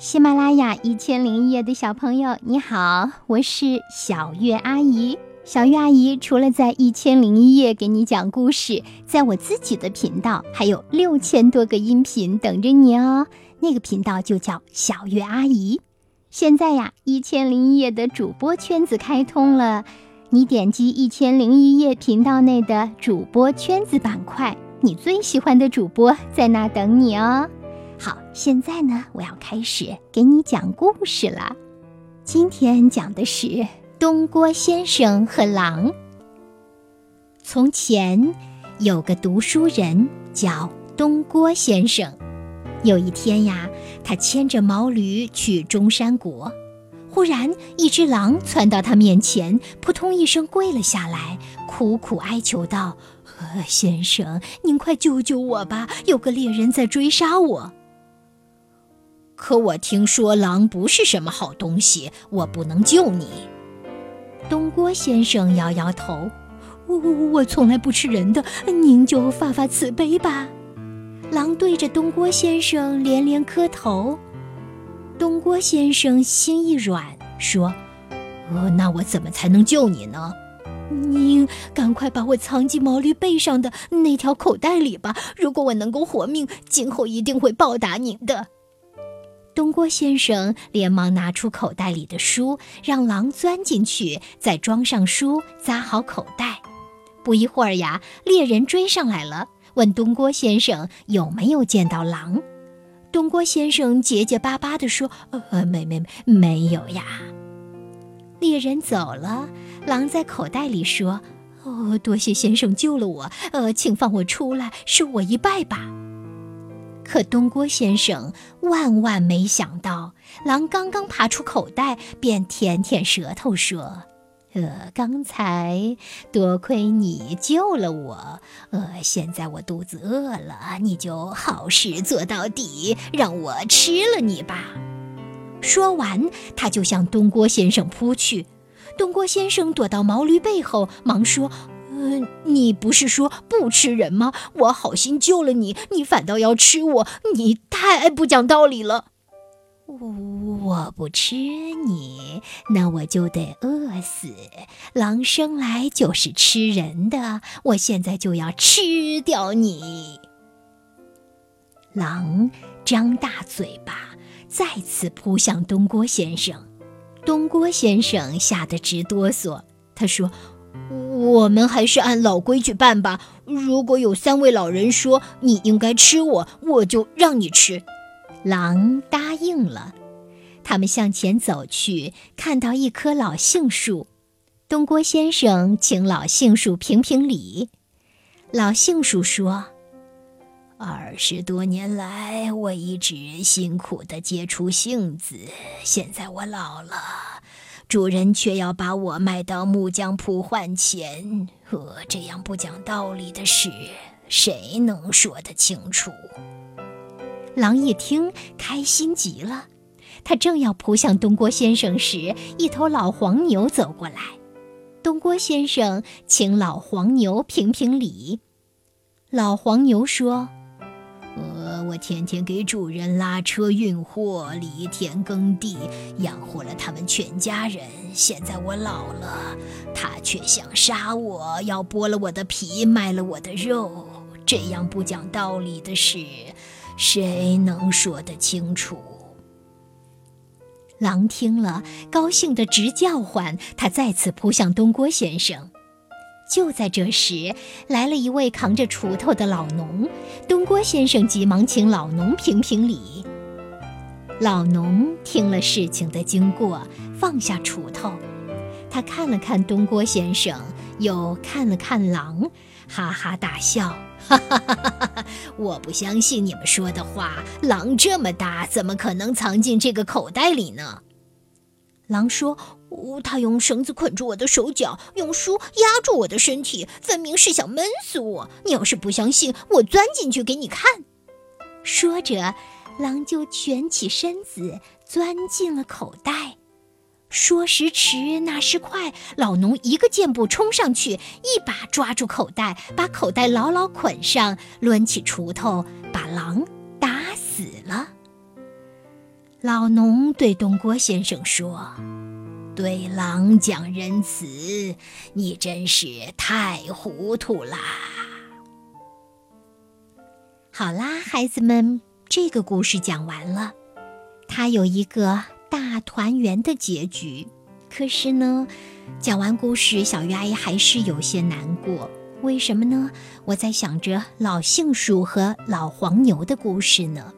喜马拉雅一千零一夜的小朋友，你好，我是小月阿姨。小月阿姨除了在一千零一夜给你讲故事，在我自己的频道还有六千多个音频等着你哦。那个频道就叫小月阿姨。现在呀，一千零一夜的主播圈子开通了，你点击一千零一夜频道内的主播圈子板块，你最喜欢的主播在那等你哦。好，现在呢，我要开始给你讲故事了。今天讲的是东郭先生和狼。从前有个读书人叫东郭先生，有一天呀，他牵着毛驴去中山国，忽然一只狼窜到他面前，扑通一声跪了下来，苦苦哀求道：“呃，先生，您快救救我吧！有个猎人在追杀我。”可我听说狼不是什么好东西，我不能救你。东郭先生摇摇头：“我我从来不吃人的，您就发发慈悲吧。”狼对着东郭先生连连磕头。东郭先生心一软，说：“呃，那我怎么才能救你呢？您赶快把我藏进毛驴背上的那条口袋里吧。如果我能够活命，今后一定会报答您的。”东郭先生连忙拿出口袋里的书，让狼钻进去，再装上书，扎好口袋。不一会儿呀，猎人追上来了，问东郭先生有没有见到狼。东郭先生结结巴巴地说：“呃，没没没有呀。”猎人走了，狼在口袋里说：“哦，多谢先生救了我，呃，请放我出来，受我一拜吧。”可东郭先生万万没想到，狼刚刚爬出口袋，便舔舔舌头说：“呃，刚才多亏你救了我，呃，现在我肚子饿了，你就好事做到底，让我吃了你吧。”说完，他就向东郭先生扑去。东郭先生躲到毛驴背后，忙说。嗯，你不是说不吃人吗？我好心救了你，你反倒要吃我，你太不讲道理了。我不吃你，那我就得饿死。狼生来就是吃人的，我现在就要吃掉你。狼张大嘴巴，再次扑向东郭先生。东郭先生吓得直哆嗦，他说。我们还是按老规矩办吧。如果有三位老人说你应该吃我，我就让你吃。狼答应了。他们向前走去，看到一棵老杏树。东郭先生请老杏树评评理。老杏树说：“二十多年来，我一直辛苦地结出杏子，现在我老了。”主人却要把我卖到木匠铺换钱，呃，这样不讲道理的事，谁能说得清楚？狼一听，开心极了。他正要扑向东郭先生时，一头老黄牛走过来。东郭先生请老黄牛评评理。老黄牛说。呃，我天天给主人拉车运货，犁田耕地，养活了他们全家人。现在我老了，他却想杀我，要剥了我的皮，卖了我的肉。这样不讲道理的事，谁能说得清楚？狼听了，高兴得直叫唤，他再次扑向东郭先生。就在这时，来了一位扛着锄头的老农。东郭先生急忙请老农评评理。老农听了事情的经过，放下锄头，他看了看东郭先生，又看了看狼，哈哈大笑：“哈哈哈哈哈！我不相信你们说的话，狼这么大，怎么可能藏进这个口袋里呢？”狼说：“他用绳子捆住我的手脚，用书压住我的身体，分明是想闷死我。你要是不相信，我钻进去给你看。”说着，狼就蜷起身子钻进了口袋。说时迟，那时快，老农一个箭步冲上去，一把抓住口袋，把口袋牢牢捆上，抡起锄头把狼打死了。老农对东郭先生说：“对狼讲仁慈，你真是太糊涂啦！”好啦，孩子们，这个故事讲完了，它有一个大团圆的结局。可是呢，讲完故事，小鱼阿姨还是有些难过。为什么呢？我在想着老杏树和老黄牛的故事呢。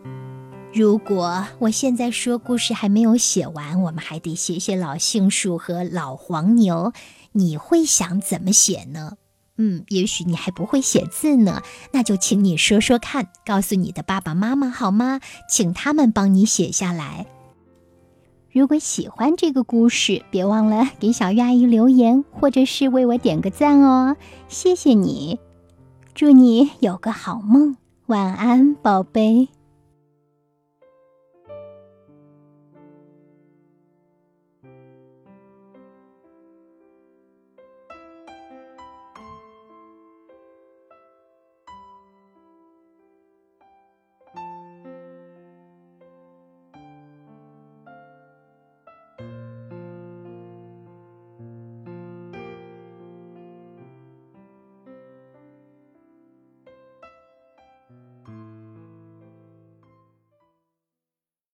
如果我现在说故事还没有写完，我们还得写写老杏树和老黄牛，你会想怎么写呢？嗯，也许你还不会写字呢，那就请你说说看，告诉你的爸爸妈妈好吗？请他们帮你写下来。如果喜欢这个故事，别忘了给小鱼阿姨留言，或者是为我点个赞哦，谢谢你。祝你有个好梦，晚安，宝贝。